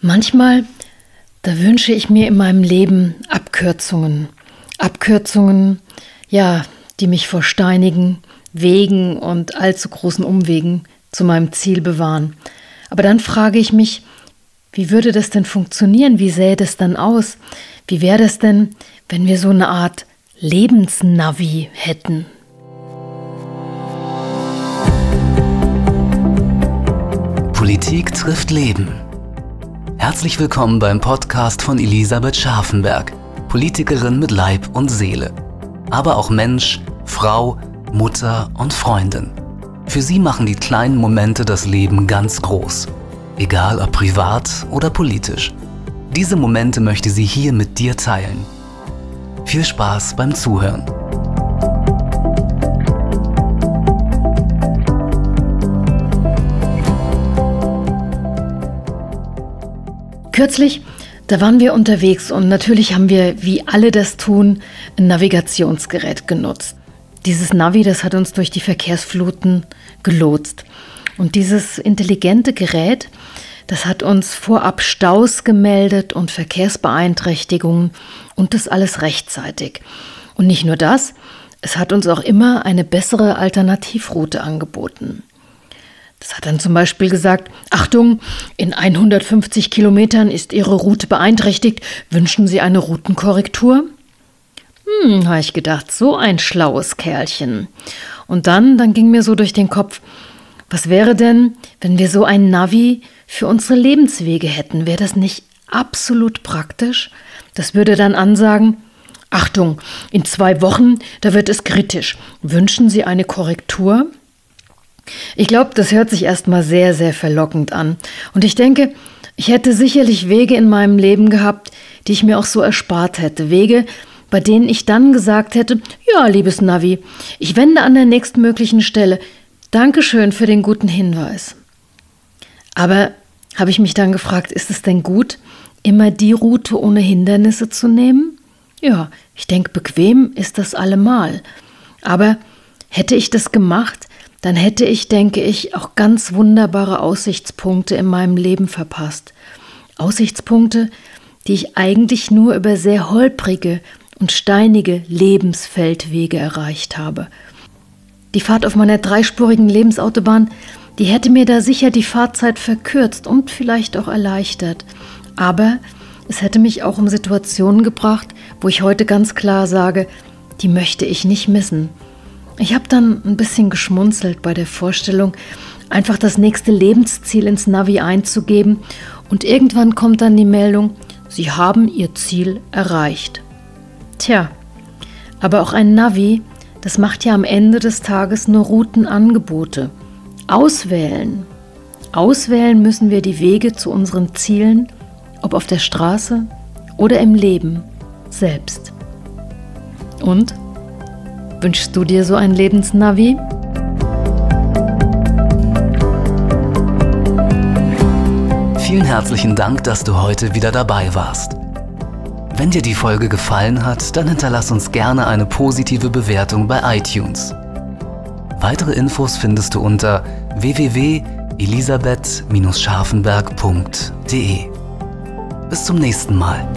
Manchmal, da wünsche ich mir in meinem Leben Abkürzungen. Abkürzungen, ja, die mich vor steinigen Wegen und allzu großen Umwegen zu meinem Ziel bewahren. Aber dann frage ich mich, wie würde das denn funktionieren? Wie sähe das dann aus? Wie wäre das denn, wenn wir so eine Art Lebensnavi hätten? Politik trifft Leben. Herzlich willkommen beim Podcast von Elisabeth Scharfenberg, Politikerin mit Leib und Seele, aber auch Mensch, Frau, Mutter und Freundin. Für sie machen die kleinen Momente das Leben ganz groß, egal ob privat oder politisch. Diese Momente möchte sie hier mit dir teilen. Viel Spaß beim Zuhören. Kürzlich, da waren wir unterwegs und natürlich haben wir, wie alle das tun, ein Navigationsgerät genutzt. Dieses Navi, das hat uns durch die Verkehrsfluten gelotst. Und dieses intelligente Gerät, das hat uns vorab Staus gemeldet und Verkehrsbeeinträchtigungen und das alles rechtzeitig. Und nicht nur das, es hat uns auch immer eine bessere Alternativroute angeboten. Das hat dann zum Beispiel gesagt, Achtung, in 150 Kilometern ist Ihre Route beeinträchtigt, wünschen Sie eine Routenkorrektur? Hm, habe ich gedacht, so ein schlaues Kerlchen. Und dann, dann ging mir so durch den Kopf, was wäre denn, wenn wir so ein Navi für unsere Lebenswege hätten? Wäre das nicht absolut praktisch? Das würde dann ansagen, Achtung, in zwei Wochen, da wird es kritisch. Wünschen Sie eine Korrektur? Ich glaube, das hört sich erstmal sehr, sehr verlockend an. Und ich denke, ich hätte sicherlich Wege in meinem Leben gehabt, die ich mir auch so erspart hätte. Wege, bei denen ich dann gesagt hätte, ja, liebes Navi, ich wende an der nächstmöglichen Stelle. Dankeschön für den guten Hinweis. Aber habe ich mich dann gefragt, ist es denn gut, immer die Route ohne Hindernisse zu nehmen? Ja, ich denke, bequem ist das allemal. Aber hätte ich das gemacht, dann hätte ich, denke ich, auch ganz wunderbare Aussichtspunkte in meinem Leben verpasst. Aussichtspunkte, die ich eigentlich nur über sehr holprige und steinige Lebensfeldwege erreicht habe. Die Fahrt auf meiner dreispurigen Lebensautobahn, die hätte mir da sicher die Fahrzeit verkürzt und vielleicht auch erleichtert. Aber es hätte mich auch um Situationen gebracht, wo ich heute ganz klar sage, die möchte ich nicht missen. Ich habe dann ein bisschen geschmunzelt bei der Vorstellung, einfach das nächste Lebensziel ins Navi einzugeben und irgendwann kommt dann die Meldung, Sie haben Ihr Ziel erreicht. Tja, aber auch ein Navi, das macht ja am Ende des Tages nur Routenangebote. Auswählen. Auswählen müssen wir die Wege zu unseren Zielen, ob auf der Straße oder im Leben selbst. Und Wünschst du dir so ein Lebensnavi? Vielen herzlichen Dank, dass du heute wieder dabei warst. Wenn dir die Folge gefallen hat, dann hinterlass uns gerne eine positive Bewertung bei iTunes. Weitere Infos findest du unter www.elisabeth-scharfenberg.de. Bis zum nächsten Mal.